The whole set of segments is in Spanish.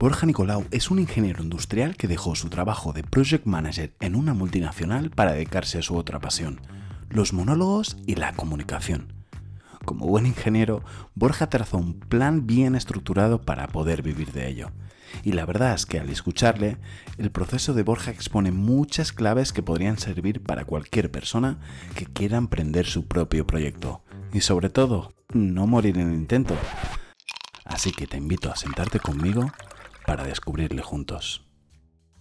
Borja Nicolau es un ingeniero industrial que dejó su trabajo de project manager en una multinacional para dedicarse a su otra pasión, los monólogos y la comunicación. Como buen ingeniero, Borja trazó un plan bien estructurado para poder vivir de ello. Y la verdad es que al escucharle, el proceso de Borja expone muchas claves que podrían servir para cualquier persona que quiera emprender su propio proyecto. Y sobre todo, no morir en intento. Así que te invito a sentarte conmigo para descubrirle juntos.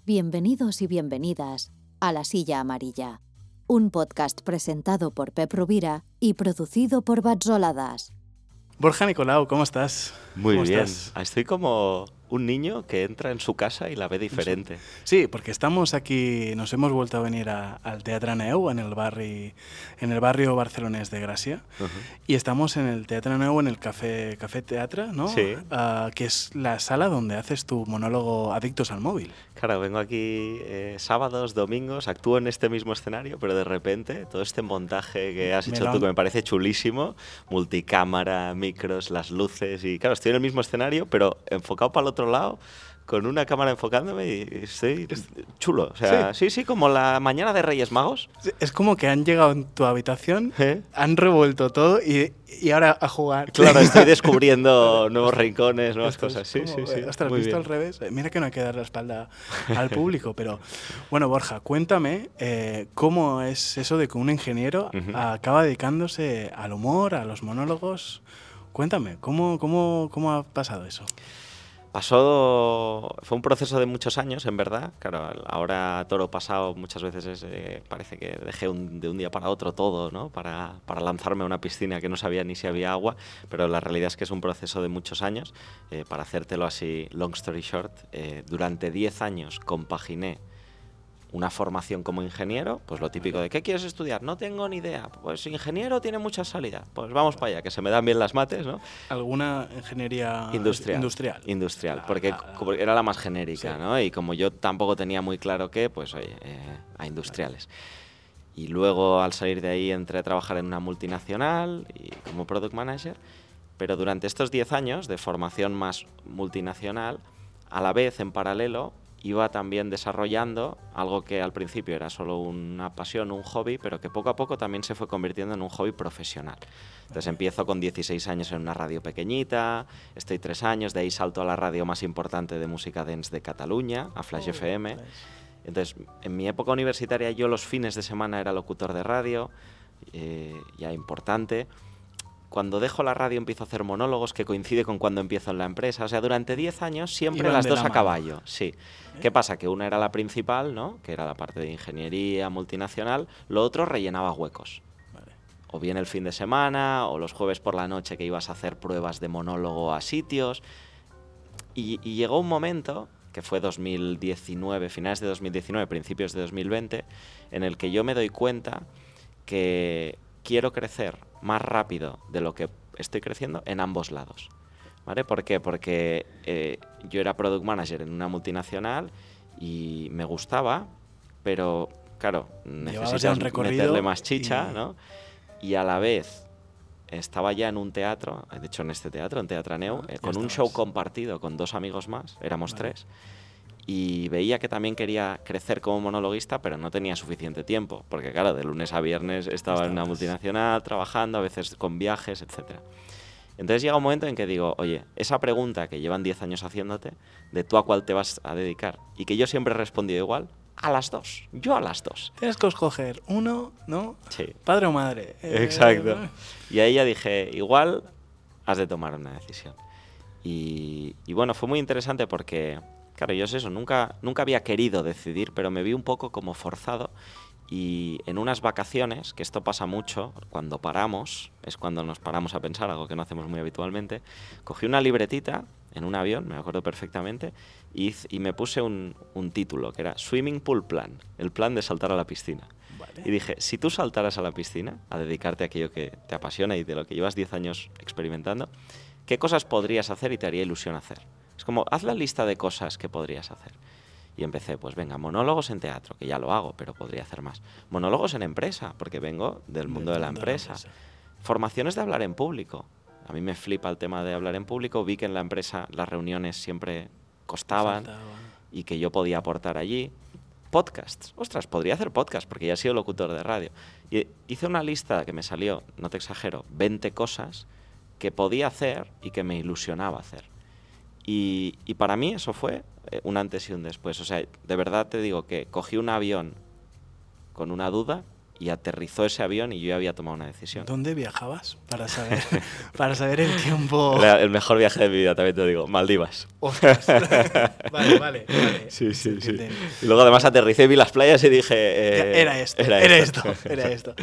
Bienvenidos y bienvenidas a La Silla Amarilla, un podcast presentado por Pep Rubira y producido por Batzoladas. Borja Nicolau, ¿cómo estás? Muy ¿Cómo bien. estás? Estoy como un niño que entra en su casa y la ve diferente. Sí, porque estamos aquí, nos hemos vuelto a venir a- al Teatre Neu, en el, barri, en el barrio barcelonés de Gracia, y estamos en el Teatre Neu, en el Café, Café Teatre, ¿no? Sí. Ah, que es la sala donde haces tu monólogo Adictos al Móvil. Claro, vengo aquí eh, sábados, domingos, actúo en este mismo escenario, pero de repente todo este montaje que has Me hecho lo tú, que me parece chulísimo, multicámara, micros, las luces, y claro, estoy en el mismo escenario, pero enfocado para el otro lado, con una cámara enfocándome y estoy chulo. O sea, sí, sí, como la mañana de Reyes Magos. Es como que han llegado en tu habitación, ¿eh? han revuelto todo y, y ahora a jugar. Claro, estoy descubriendo nuevos rincones, nuevas Esto es cosas. Sí, como, sí, sí. eh, Ostras, visto al revés. Eh, Mira que no hay que dar la espalda al público, pero bueno, Borja, cuéntame eh, cómo es eso de que un ingeniero Ujú. acaba dedicándose al humor, a los monólogos. Cuéntame, ¿cómo, cómo, cómo ha pasado eso? Pasó, fue un proceso de muchos años, en verdad. Claro, ahora toro pasado muchas veces es, eh, parece que dejé de un día para otro todo, ¿no? Para, para lanzarme a una piscina que no sabía ni si había agua, pero la realidad es que es un proceso de muchos años. Eh, para hacértelo así, long story short, eh, durante 10 años compaginé una formación como ingeniero, pues lo típico de ¿qué quieres estudiar? No tengo ni idea. Pues ingeniero tiene mucha salida. Pues vamos para allá, que se me dan bien las mates, ¿no? ¿Alguna ingeniería Industrial. industrial? Industrial, La- porque la- la- era la más genérica, Sí. ¿no? Y como yo tampoco tenía muy claro qué, pues oye, eh, a industriales. Y luego al salir de ahí entré a trabajar en una multinacional y como product manager, pero durante estos 10 años de formación más multinacional, a la vez, en paralelo, iba también desarrollando algo que al principio era solo una pasión, un hobby, pero que poco a poco también se fue convirtiendo en un hobby profesional. Entonces empiezo con 16 años en una radio pequeñita, estoy 3 años, de ahí salto a la radio más importante de música dance de Cataluña, a Flash FM. Entonces, en mi época universitaria yo los fines de semana era locutor de radio, eh, ya importante. Cuando dejo la radio empiezo a hacer monólogos que coincide con cuando empiezo en la empresa. O sea, durante 10 años siempre Iban las dos la a caballo. Sí. ¿Qué pasa? Que una era la principal, ¿no? Que era la parte de ingeniería multinacional. Lo otro rellenaba huecos. Vale. O bien el fin de semana, o los jueves por la noche que ibas a hacer pruebas de monólogo a sitios. Y, y llegó un momento, que fue 2019, finales de 2019, principios de 2020, en el que yo me doy cuenta que quiero crecer más rápido de lo que estoy creciendo en ambos lados. ¿Vale? ¿Por qué? Porque eh, yo era product manager en una multinacional y me gustaba, pero claro, necesitas un meterle más chicha, y- ¿no? Y a la vez estaba ya en un teatro, de hecho en este teatro, en Teatraneu, Ah, eh, con un estabas. show compartido con dos amigos más, éramos Vale. tres, y veía que también quería crecer como monologuista, pero no tenía suficiente tiempo, porque claro, de lunes a viernes estaba en una multinacional, trabajando, a veces con viajes, etcétera. Entonces llega un momento en que digo, oye, esa pregunta que llevan 10 años haciéndote, de tú a cuál te vas a dedicar, y que yo siempre he respondido igual, a las dos, yo a las dos. Tienes que escoger uno, ¿no? Sí. Padre o madre. Eh, Exacto. Y ahí ya dije, igual has de tomar una decisión. Y, y bueno, fue muy interesante porque, claro, yo es eso, nunca, nunca había querido decidir, pero me vi un poco como forzado. Y en unas vacaciones, que esto pasa mucho, cuando paramos, es cuando nos paramos a pensar, algo que no hacemos muy habitualmente, cogí una libretita en un avión, me acuerdo perfectamente, y, me puse un, un título que era Swimming Pool Plan, el plan de saltar a la piscina. Vale. Y dije, si tú saltaras a la piscina a dedicarte a aquello que te apasiona y de lo que llevas 10 años experimentando, ¿qué cosas podrías hacer y te haría ilusión hacer? Es como, haz la lista de cosas que podrías hacer. Y empecé, pues venga, monólogos en teatro, que ya lo hago, pero podría hacer más. Monólogos en empresa, porque vengo del mundo de la empresa. Formaciones de hablar en público. A mí me flipa el tema de hablar en público. Vi que en la empresa las reuniones siempre costaban y que yo podía aportar allí. Podcasts. Ostras, podría hacer podcast porque ya he sido locutor de radio. Y hice una lista que me salió, no te exagero, 20 cosas que podía hacer y que me ilusionaba hacer. Y, para mí eso fue eh, un antes y un después. O sea, de verdad te digo que cogí un avión con una duda y aterrizó ese avión y yo ya había tomado una decisión. ¿Dónde viajabas? Para saber, para saber el tiempo. Era el mejor viaje de mi vida, también te digo. Maldivas. Ostras. vale, vale, vale. Sí, sí, sí. te- Y luego además aterricé, vi las playas y dije... eh, Era esto, Era, era, esto. esto, era esto.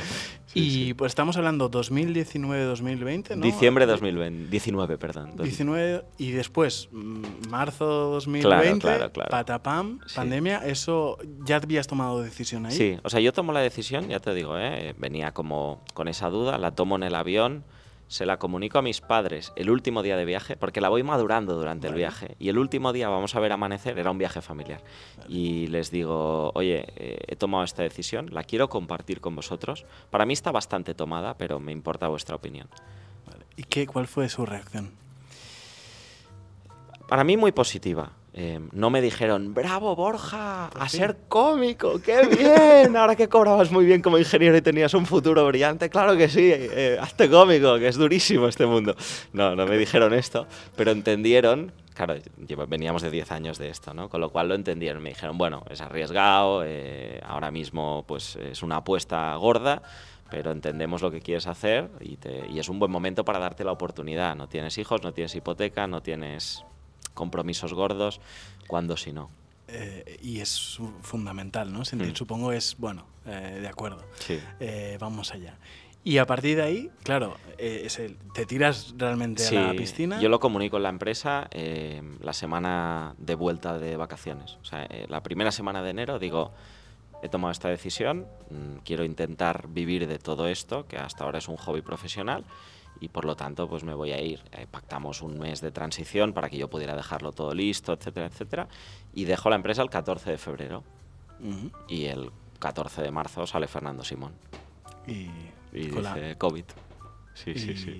Sí, y sí. pues estamos hablando 2019-2020, ¿no? Diciembre de 2020, 19, perdón. Dos- 19 y después mm, marzo 2020, Claro, claro, claro. patapam, Sí. pandemia, eso ya habías tomado decisión ahí. Sí, o sea, yo tomo la decisión, ya te digo, ¿eh? venía como con esa duda, la tomo en el avión, se la comunico a mis padres el último día de viaje, porque la voy madurando durante el viaje. Y el último día, vamos a ver amanecer, era un viaje familiar. Y les digo, oye, eh, he tomado esta decisión, la quiero compartir con vosotros. Para mí está bastante tomada, pero me importa vuestra opinión. Vale. ¿Y qué, cuál fue su reacción? Para mí muy positiva. Eh, no me dijeron, bravo Borja, a ser cómico, qué bien, ahora que cobrabas muy bien como ingeniero y tenías un futuro brillante, claro que sí, eh, hazte cómico, que es durísimo este mundo. No, no me dijeron esto, pero entendieron, claro, veníamos de 10 años de esto, ¿no? Con lo cual lo entendieron, me dijeron, bueno, es arriesgado, eh, ahora mismo pues es una apuesta gorda, pero entendemos lo que quieres hacer y, te- y es un buen momento para darte la oportunidad. No tienes hijos, no tienes hipoteca, no tienes compromisos gordos, cuando si no. Eh, y es fundamental, ¿no? Sentir, Mm. supongo, es, bueno, eh, de acuerdo. Sí. Eh, vamos allá. Y a partir de ahí, claro, es el- te tiras realmente a la piscina. Yo lo comunico en la empresa la semana de vuelta de vacaciones. O sea, la primera semana de enero digo, he tomado esta decisión, mm, quiero intentar vivir de todo esto, que hasta ahora es un hobby profesional, y por lo tanto pues me voy a ir. Eh, pactamos un mes de transición para que yo pudiera dejarlo todo listo, etcétera, etcétera, y dejo la empresa el 14 de febrero. Ujú. Y el 14 de marzo sale Fernando Simón Y, y con la- dice COVID. Sí, sí, y- sí.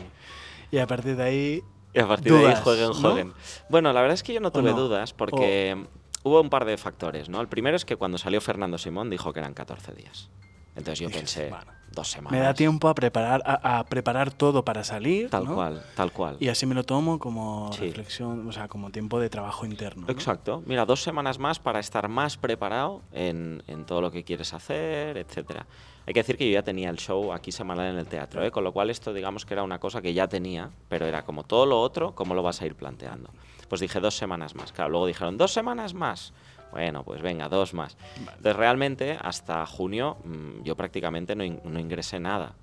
Y a partir de ahí, Y a partir de Dudas, ahí jueguen, ¿no? jueguen. Bueno, la verdad es que yo no tuve no? dudas porque hubo un par de factores, ¿no? El primero es que cuando salió Fernando Simón dijo que eran 14 días. Entonces yo pensé, bueno, dos semanas. me da tiempo a preparar, a, a preparar todo para salir. Tal ¿no? cual, tal cual. Y así me lo tomo como Sí. reflexión, o sea, como tiempo de trabajo interno. ¿no? Exacto. Mira, dos semanas más para estar más preparado en, en todo lo que quieres hacer, etcétera. Hay que decir que yo ya tenía el show aquí semanal en el teatro, ¿eh? con lo cual esto digamos que era una cosa que ya tenía, pero era como todo lo otro, ¿cómo lo vas a ir planteando? Pues dije dos semanas más. Claro, luego dijeron dos semanas más. Bueno, pues venga, dos más. Entonces realmente hasta junio mm, yo prácticamente no, in- no ingresé nada.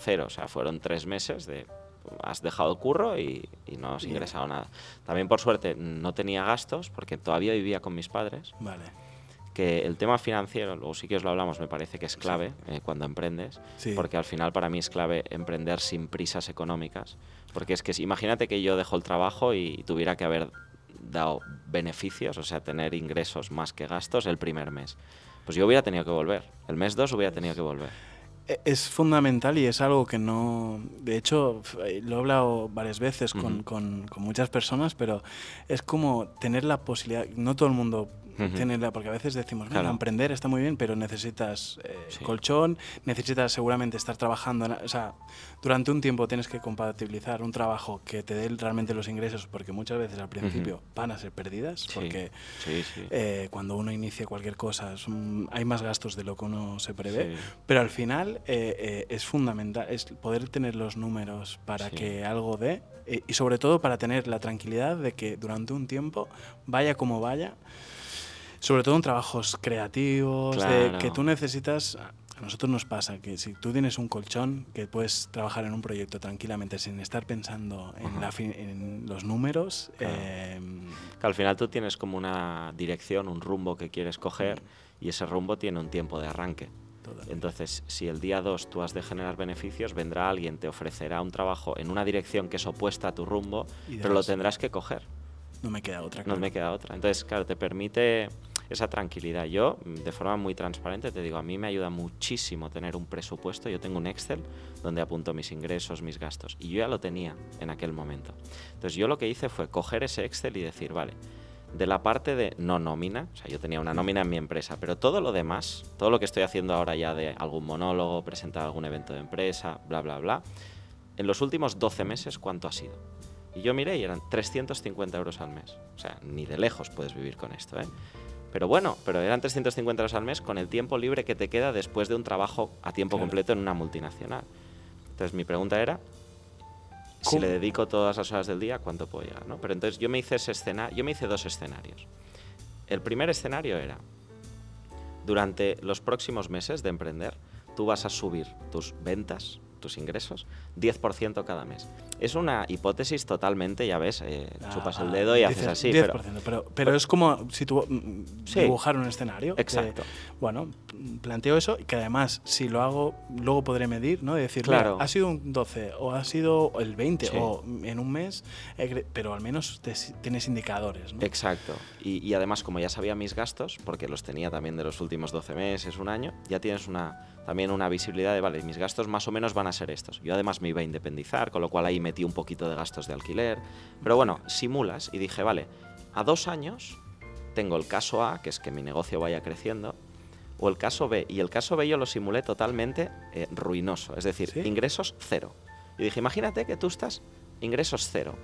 Cero, o sea, fueron tres meses de has dejado el curro y, y no has ingresado nada. También por suerte no tenía gastos porque todavía vivía con mis padres, Vale. que el tema financiero, luego sí que os lo hablamos, me parece que es clave eh, cuando emprendes, Sí. porque al final para mí es clave emprender sin prisas económicas, porque es que imagínate que yo dejo el trabajo y tuviera que haber dado beneficios, o sea, tener ingresos más que gastos el primer mes. Pues yo hubiera tenido que volver. El mes 2 hubiera tenido que volver. E- Es fundamental y es algo que no... De hecho, eh, lo he hablado varias veces con- con muchas personas, pero es como tener la posibilidad... No todo el mundo Ujú. tiene la... Porque a veces decimos, "Venga, Claro. emprender está muy bien, pero necesitas eh, Sí. colchón, necesitas seguramente estar trabajando... en- o sea, durante un tiempo tienes que compatibilizar un trabajo que te dé realmente los ingresos, porque muchas veces al principio van a ser perdidas, Sí, porque... Sí, eh, cuando uno inicia cualquier cosa es un- hay más gastos de lo que uno se prevé. Pero al final eh, eh, es fundamental es poder tener los números para que algo dé eh, y sobre todo para tener la tranquilidad de que durante un tiempo, vaya como vaya, sobre todo en trabajos creativos, de que Claro. tú necesitas... A nosotros nos pasa que si tú tienes un colchón que puedes trabajar en un proyecto tranquilamente sin estar pensando en, la en los números, Claro. eh, Que al final tú tienes como una dirección, un rumbo que quieres coger y ese rumbo tiene un tiempo de arranque. totalmente. Entonces, si el día 2 tú has de generar beneficios, vendrá alguien, te ofrecerá un trabajo en una dirección que es opuesta a tu rumbo, pero lo tendrás que coger. no me queda otra. No claro. me queda otra. Entonces, claro, te permite esa tranquilidad. Yo, mm, de forma muy transparente, te digo, a mí me ayuda muchísimo tener un presupuesto. Yo tengo un Excel donde apunto mis ingresos, mis gastos. Y yo ya lo tenía en aquel momento. Entonces, yo lo que hice fue coger ese Excel y decir, vale, de la parte de no nómina, o sea, yo tenía una nómina en mi empresa, pero todo lo demás, todo lo que estoy haciendo ahora ya de algún monólogo, presentar algún evento de empresa, bla, bla, bla, en los últimos 12 meses, ¿cuánto ha sido? Y yo miré y eran 350 euros al mes. O sea, ni de lejos puedes vivir con esto, ¿eh? Pero bueno, pero eran 350 euros al mes con el tiempo libre que te queda después de un trabajo a tiempo completo en una multinacional. Entonces mi pregunta era, si le dedico todas las horas del día, ¿cuánto puedo llegar? ¿no? Pero entonces yo me hice ese escena, yo me hice dos escenarios. El primer escenario era, durante los próximos meses de emprender, tú vas a subir tus ventas, tus ingresos, 10% cada mes. Es una hipótesis totalmente, ya ves, eh, Ah, chupas el dedo y haces así. 10%, pero, pero, pero es como si tú mm, Sí. dibujar un escenario. que, Exacto. bueno, planteo eso y que además, si lo hago, luego podré medir, ¿no? De decir, mira, Claro. ha sido un 12 o ha sido el 20 Sí. o en un mes, cre- pero al menos te- tienes indicadores, ¿no? Exacto. Y, y además, como ya sabía mis gastos, porque los tenía también de los últimos 12 meses, un año, ya tienes una, también una visibilidad de, vale, mis gastos más o menos van a ser estos. Yo además me iba a independizar, con lo cual ahí metí un poquito de gastos de alquiler. Pero bueno, simulas y dije, vale, a dos años tengo el caso A, que es que mi negocio vaya creciendo, o el caso B. Y el caso B yo lo simulé totalmente eh, ruinoso, es decir, ¿Sí? ingresos cero. Y dije, imagínate que tú estás ingresos cero.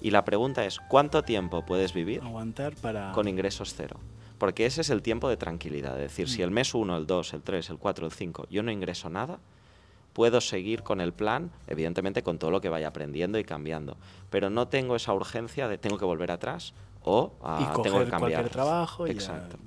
Y la pregunta es, ¿cuánto tiempo puedes vivir Aguantar para... con ingresos cero? Porque ese es el tiempo de tranquilidad. Es decir, si el mes 1, el 2, el 3, el 4, el 5 yo no ingreso nada, puedo seguir con el plan, evidentemente con todo lo que vaya aprendiendo y cambiando. Pero no tengo esa urgencia de tengo que volver atrás o ah, y tengo coger que cambiar. cualquier trabajo y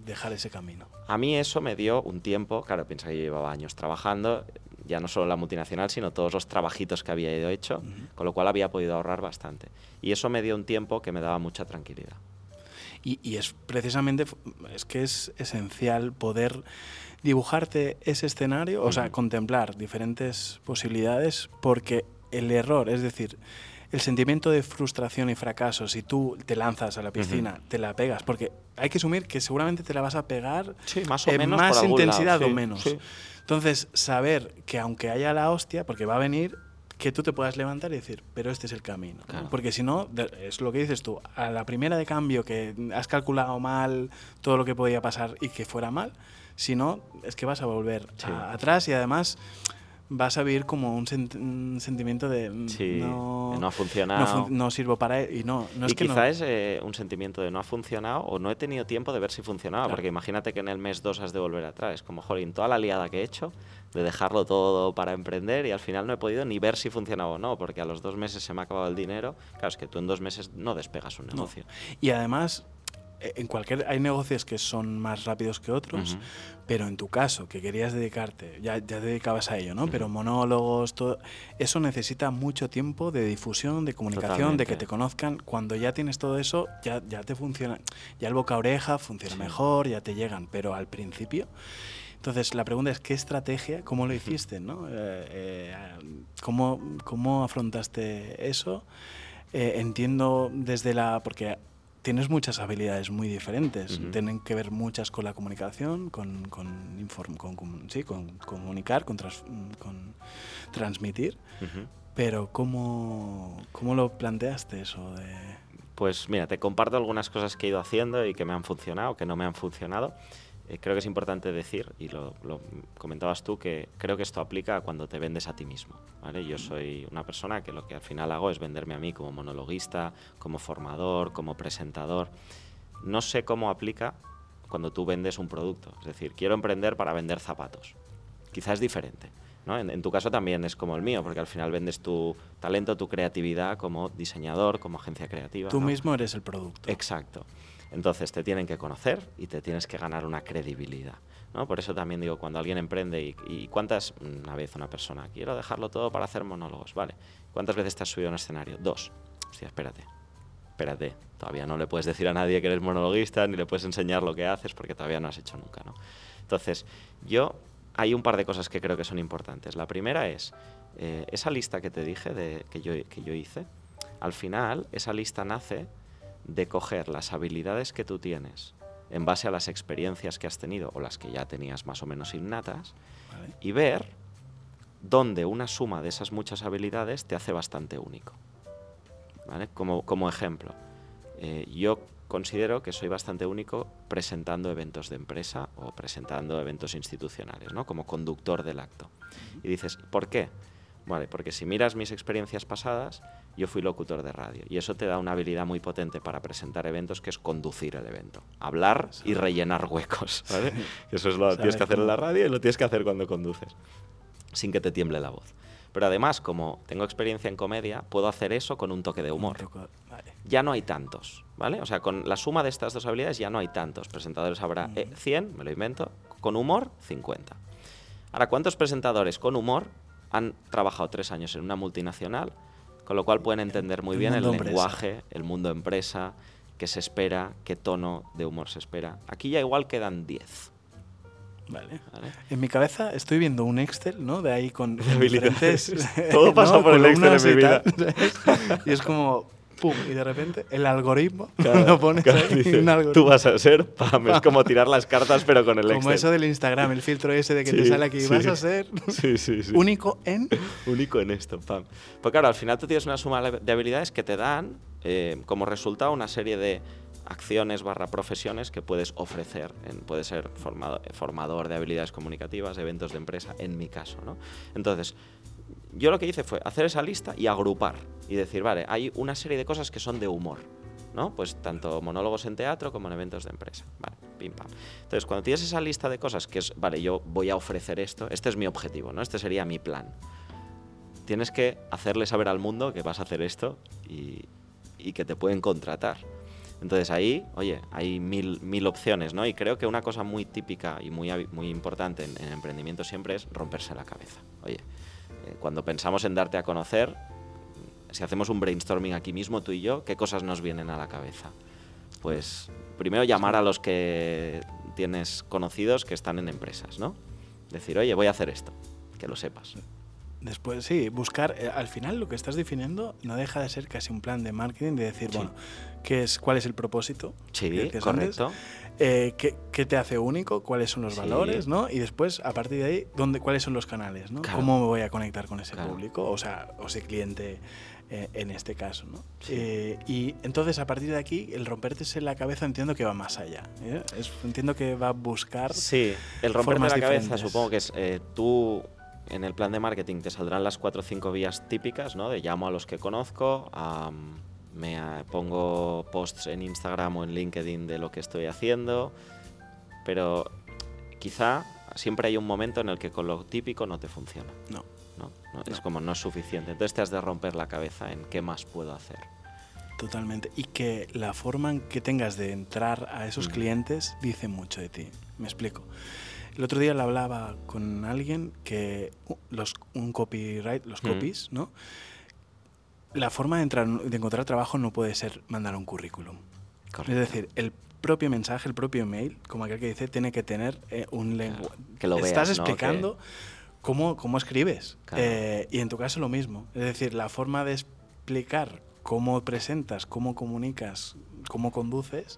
dejar ese camino. A mí eso me dio un tiempo, claro, piensa que yo llevaba años trabajando, ya no solo la multinacional, sino todos los trabajitos que había ido hecho, con lo cual había podido ahorrar bastante. Y eso me dio un tiempo que me daba mucha tranquilidad. Y, y es precisamente, es que es esencial poder dibujarte ese escenario, o sea, contemplar diferentes posibilidades, porque el error, es decir, el sentimiento de frustración y fracaso, si tú te lanzas a la piscina, te la pegas, porque hay que asumir que seguramente te la vas a pegar Sí, más o en menos. más intensidad lado, o menos. sí. Entonces, saber que aunque haya la hostia, porque va a venir, que tú te puedas levantar y decir, pero este es el camino. Porque si no, es lo que dices tú, a la primera de cambio que has calculado mal todo lo que podía pasar y que fuera mal, si no, es que vas a volver Sí. a- atrás y además vas a vivir como un, sent- un sentimiento de mm, Sí, no, no ha funcionado. no, fun- no sirvo para él y no, no es y que no- quizá es eh, un sentimiento de no ha funcionado o no he tenido tiempo de ver si funcionaba, Claro. porque imagínate que en el mes 2 has de volver atrás. Como, jolín, toda la liada que he hecho de dejarlo todo para emprender y al final no he podido ni ver si funcionaba o no, porque a los dos meses se me ha acabado el dinero. Claro, es que tú en dos meses no despegas un negocio. Y además, en cualquier hay negocios que son más rápidos que otros, pero en tu caso, que querías dedicarte, ya, ya te dedicabas a ello, ¿no? Pero monólogos, todo, eso necesita mucho tiempo de difusión, de comunicación, de que te conozcan. Cuando ya tienes todo eso, ya, ya te funciona, ya el boca a oreja funciona Sí. mejor, ya te llegan, pero al principio... Entonces, la pregunta es, ¿qué estrategia, cómo lo hiciste, no? Eh, eh, ¿cómo, ¿Cómo afrontaste eso? Eh, entiendo desde la... porque tienes muchas habilidades muy diferentes. Tienen que ver muchas con la comunicación, con, con, inform- con, sí, comunicar, con, trans- con transmitir. Pero ¿cómo, ¿cómo lo planteaste eso? De... Pues mira, te comparto algunas cosas que he ido haciendo y que me han funcionado, que no me han funcionado. Eh, creo que es importante decir, y lo, lo comentabas tú, que creo que esto aplica a cuando te vendes a ti mismo. ¿vale? Yo soy una persona que lo que al final hago es venderme a mí como monologuista, como formador, como presentador. No sé cómo aplica cuando tú vendes un producto. Es decir, quiero emprender para vender zapatos. Quizás es diferente. ¿no? En, en tu caso también es como el mío, porque al final vendes tu talento, tu creatividad como diseñador, como agencia creativa. Tú ¿no? mismo eres el producto. Exacto. Entonces te tienen que conocer y te tienes que ganar una credibilidad. ¿no? Por eso también digo, cuando alguien emprende y, cuántas, una vez una persona, quiero dejarlo todo para hacer monólogos, vale. ¿Cuántas veces te has subido a un escenario? Dos. Hostia, espérate. Espérate. Todavía no le puedes decir a nadie que eres monologuista, ni le puedes enseñar lo que haces porque todavía no has hecho nunca, ¿no? Entonces, yo hay un par de cosas que creo que son importantes. La primera es eh, esa lista que te dije de, que, yo, que yo hice. Al final, esa lista nace de coger las habilidades que tú tienes en base a las experiencias que has tenido o las que ya tenías más o menos innatas ¿vale? y ver dónde una suma de esas muchas habilidades te hace bastante único. ¿Vale? Como, como ejemplo, eh, yo considero que soy bastante único presentando eventos de empresa o presentando eventos institucionales, ¿no? Como conductor del acto. Y dices, ¿por qué? Vale, porque si miras mis experiencias pasadas, yo fui locutor de radio y eso te da una habilidad muy potente para presentar eventos que es conducir el evento, hablar y rellenar huecos, ¿vale? Eso es lo que tienes que hacer en la radio y lo tienes que hacer cuando conduces, sin que te tiemble la voz. Pero además, como tengo experiencia en comedia, puedo hacer eso con un toque de humor. Ya no hay tantos, ¿vale? O sea, con la suma de estas dos habilidades ya no hay tantos. Presentadores habrá 100, eh, me lo invento, con humor 50. Ahora, ¿cuántos presentadores con humor han trabajado tres años en una multinacional, con lo cual pueden entender muy bien el lenguaje, el mundo empresa, qué se espera, qué tono de humor se espera. Aquí ya igual quedan 10. Vale. En mi cabeza estoy viendo un Excel, ¿no? De ahí con. Todo pasa por el Excel en mi vida. y es como, y de repente el algoritmo lo pones Tú vas a ser, pam, es como tirar las cartas pero con el Excel. Como eso del Instagram, el filtro ese de que te sale aquí, vas a ser único en... Único en esto, pam. Pues claro, al final tú tienes una suma de habilidades que te dan eh, como resultado una serie de acciones barra profesiones que puedes ofrecer. En, puede ser formador, formador de habilidades comunicativas, eventos de empresa, en mi caso. ¿no? Entonces, yo lo que hice fue hacer esa lista y agrupar y decir, vale, hay una serie de cosas que son de humor, ¿no? Pues tanto monólogos en teatro como en eventos de empresa, vale, pim pam. Entonces, cuando tienes esa lista de cosas que es, vale, yo voy a ofrecer esto, este es mi objetivo, ¿no? Este sería mi plan. Tienes que hacerle saber al mundo que vas a hacer esto y, que te pueden contratar. Entonces ahí, oye, hay mil, mil opciones, ¿no? Y creo que una cosa muy típica y muy, muy importante en, en emprendimiento siempre es romperse la cabeza. Oye, cuando pensamos en darte a conocer, si hacemos un brainstorming aquí mismo, tú y yo, ¿qué cosas nos vienen a la cabeza? Pues primero llamar a los que tienes conocidos que están en empresas, ¿no? Decir, oye, voy a hacer esto, que lo sepas. Después, sí, buscar, eh, al final lo que estás definiendo no deja de ser casi un plan de marketing, de decir, bueno, ¿qué es, ¿cuál es el propósito? Sí, correcto. Eh, ¿qué, te hace único? ¿Cuáles son los valores? ¿no? Y después, a partir de ahí, ¿dónde, ¿cuáles son los canales? ¿no? ¿Cómo me voy a conectar con ese público? O sea, o ese cliente eh, en este caso. ¿no? y entonces, a partir de aquí, el romperte en la cabeza entiendo que va más allá. entiendo que va a buscar. Sí, el romperte la cabeza, supongo que es tú en el plan de marketing te saldrán las cuatro o cinco vías típicas, ¿no? De llamo a los que conozco, me pongo posts en Instagram o en LinkedIn de lo que estoy haciendo, pero quizá siempre hay un momento en el que con lo típico no te funciona. No. ¿no? Es como no es suficiente. Entonces te has de romper la cabeza en qué más puedo hacer. Totalmente. Y que la forma en que tengas de entrar a esos mm. clientes dice mucho de ti. Me explico. El otro día le hablaba con alguien que los, un copyright, los copies, ¿no? La forma de, entrar, de encontrar trabajo no puede ser mandar un currículum. Es decir, el propio mensaje, el propio mail, como aquel que dice, tiene que tener eh, un lenguaje. que lo Estás explicando cómo, cómo, escribes. Eh, y en tu caso lo mismo. Es decir, la forma de explicar cómo presentas, cómo comunicas, cómo conduces.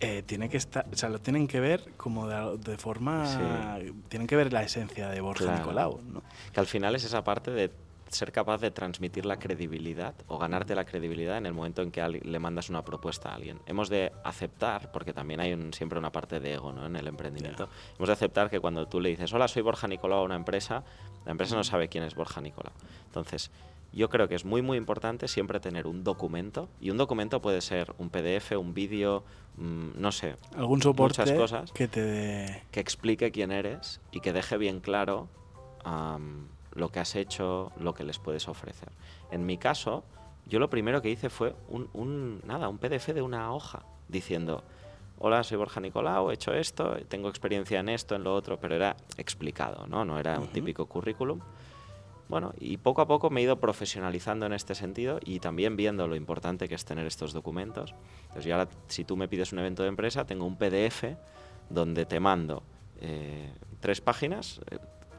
Eh, tiene que estar, o sea, lo tienen que ver como de, forma, tienen que ver la esencia de Borja Nicolau, ¿no? Que al final es esa parte de ser capaz de transmitir la credibilidad o ganarte la credibilidad en el momento en que le mandas una propuesta a alguien. Hemos de aceptar, porque también hay siempre una parte de ego ¿no? en el emprendimiento, hemos de aceptar que cuando tú le dices, hola, soy Borja Nicolau a una empresa, la empresa no sabe quién es Borja Nicolau. Entonces, yo creo que es muy, muy importante siempre tener un documento, y un documento puede ser un PDF, un vídeo, mm, no sé, algún soporte muchas cosas que te que explique quién eres y que deje bien claro lo que has hecho, lo que les puedes ofrecer. En mi caso, yo lo primero que hice fue un, nada, un PDF de una hoja diciendo, hola, soy Borja Nicolau, he hecho esto, tengo experiencia en esto, en lo otro, pero era explicado, ¿no? No era un típico currículum. Bueno, y poco a poco me he ido profesionalizando en este sentido y también viendo lo importante que es tener estos documentos. Entonces, yo ahora, si tú me pides un evento de empresa, tengo un PDF donde te mando eh, tres páginas. Eh,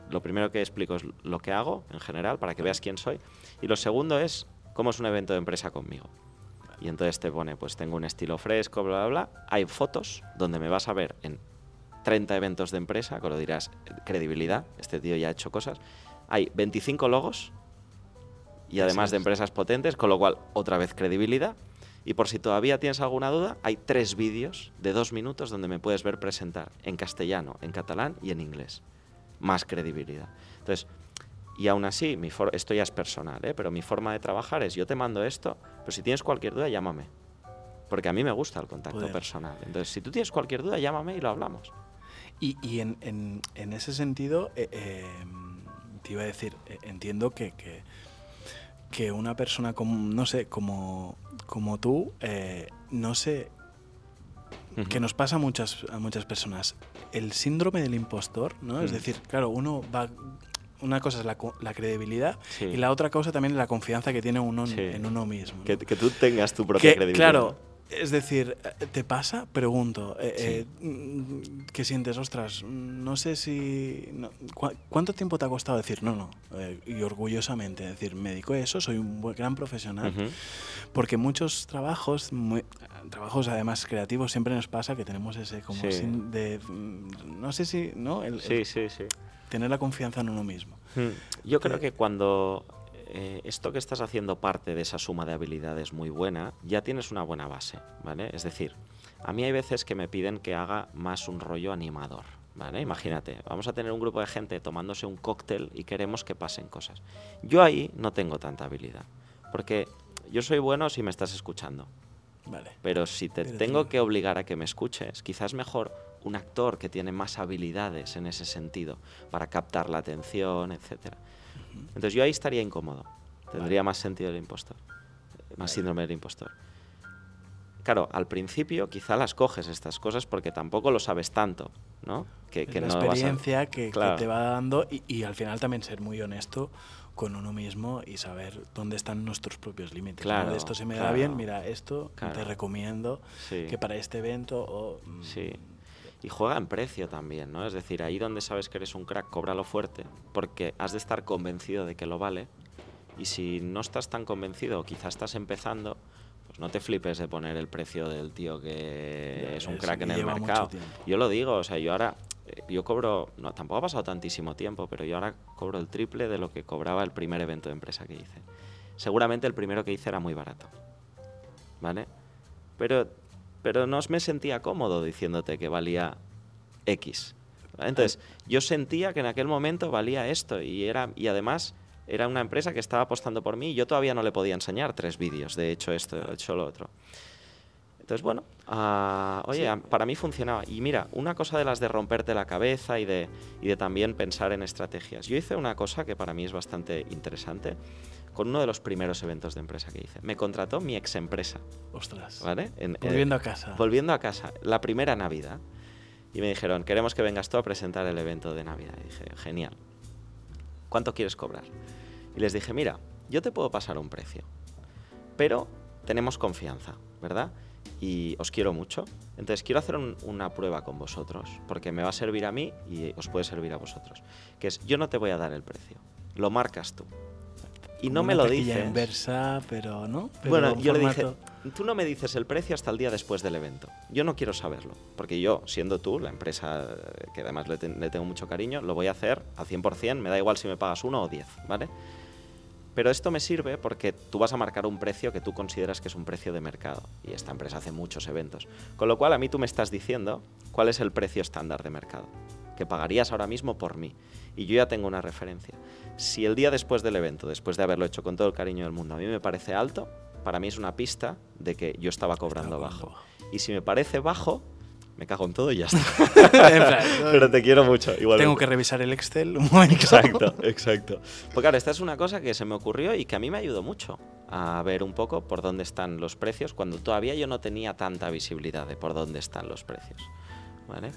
lo primero que explico es lo que hago en general para que veas quién soy. Y lo segundo es cómo es un evento de empresa conmigo. Y entonces te pone, pues tengo un estilo fresco, bla, bla, bla. Hay fotos donde me vas a ver en 30 eventos de empresa, que lo dirás, credibilidad, este tío ya ha hecho cosas hay 25 logos y además de empresas potentes, con lo cual otra vez credibilidad. Y por si todavía tienes alguna duda, hay tres vídeos de dos minutos donde me puedes ver presentar en castellano, en catalán y en inglés. Más credibilidad. Entonces, y aún así, mi esto ya es personal, ¿eh? pero mi forma de trabajar es yo te mando esto, pero si tienes cualquier duda, llámame. Porque a mí me gusta el contacto personal. Entonces, si tú tienes cualquier duda, llámame y lo hablamos. Y, y en, en, en, ese sentido, eh, eh, te iba a decir, eh, entiendo que, que, que, una persona como, no sé, como, como tú, no sé, que nos pasa a muchas, a muchas personas, el síndrome del impostor, ¿no? Es mm. decir, claro, uno va una cosa es la, la credibilidad y la otra cosa también es la confianza que tiene uno en uno mismo. Que, que, tú tengas tu propia credibilidad. Claro, es decir, ¿te pasa? Pregunto, eh, eh, ¿qué sientes? Ostras, no sé si... ¿Cuánto tiempo te ha costado decir no, no? Eh, y orgullosamente decir, me dedico a eso, soy un buen, gran profesional. Porque muchos trabajos, trabajos además creativos, siempre nos pasa que tenemos ese como de... Mm, no sé si... ¿no? sí, sí, sí. Tener la confianza en uno mismo. Yo creo que cuando eh, esto que estás haciendo parte de esa suma de habilidades muy buena, ya tienes una buena base, ¿vale? Es decir, a mí hay veces que me piden que haga más un rollo animador, ¿vale? Imagínate, vamos a tener un grupo de gente tomándose un cóctel y queremos que pasen cosas. Yo ahí no tengo tanta habilidad, porque yo soy bueno si me estás escuchando. Vale. Pero si te tengo que obligar a que me escuches, quizás mejor un actor que tiene más habilidades en ese sentido para captar la atención, etcétera. Entonces yo ahí estaría incómodo. Tendría más sentido el impostor, más síndrome del impostor. Claro, al principio quizá las coges estas cosas porque tampoco lo sabes tanto, ¿no? Que, la experiencia que, te va dando y, al final también ser muy honesto con uno mismo y saber dónde están nuestros propios límites. Claro, Esto se me da bien, mira, esto te recomiendo que para este evento o... Mm, sí y juega en precio también, ¿no? Es decir, ahí donde sabes que eres un crack, cóbralo fuerte, porque has de estar convencido de que lo vale. Y si no estás tan convencido o quizás estás empezando, pues no te flipes de poner el precio del tío que es un crack en el mercado. Yo lo digo, o sea, yo ahora, eh, yo cobro, no, tampoco ha pasado tantísimo tiempo, pero yo ahora cobro el triple de lo que cobraba el primer evento de empresa que hice. Seguramente el primero que hice era muy barato, ¿vale? Pero pero no me sentía cómodo diciéndote que valía X. Entonces, yo sentía que en aquel momento valía esto y, era, y además era una empresa que estaba apostando por mí y yo todavía no le podía enseñar tres vídeos de hecho esto, de hecho lo otro. Entonces, bueno, ah, oye, para mí funcionaba. Y mira, una cosa de las de romperte la cabeza y de, y de también pensar en estrategias. Yo hice una cosa que para mí es bastante interesante con uno de los primeros eventos de empresa que hice. Me contrató mi ex empresa. Ostras. ¿Vale? volviendo a casa. Volviendo a casa. La primera Navidad. Y me dijeron, queremos que vengas tú a presentar el evento de Navidad. Y dije, genial. ¿Cuánto quieres cobrar? Y les dije, mira, yo te puedo pasar un precio, pero tenemos confianza, ¿verdad? Y os quiero mucho. Entonces quiero hacer una prueba con vosotros, porque me va a servir a mí y os puede servir a vosotros. Que es, yo no te voy a dar el precio, lo marcas tú y no me lo dices. inversa, pero no. bueno, yo le dije, tú no me dices el precio hasta el día después del evento. Yo no quiero saberlo, porque yo, siendo tú, la empresa que además le, tengo mucho cariño, lo voy a hacer al 100%, me da igual si me pagas uno o diez, ¿vale? Pero esto me sirve porque tú vas a marcar un precio que tú consideras que es un precio de mercado. Y esta empresa hace muchos eventos. Con lo cual a mí tú me estás diciendo cuál es el precio estándar de mercado que pagarías ahora mismo por mí. Y yo ya tengo una referencia. Si el día después del evento, después de haberlo hecho con todo el cariño del mundo, a mí me parece alto, para mí es una pista de que yo estaba cobrando bajo. Y si me parece bajo, me cago en todo y ya está. Pero te quiero mucho. Tengo que revisar el Excel un momento. Exacto, exacto. Pues claro, esta es una cosa que se me ocurrió y que a mí me ayudó mucho a ver un poco por dónde están los precios cuando todavía yo no tenía tanta visibilidad de por dónde están los precios. ¿Vale?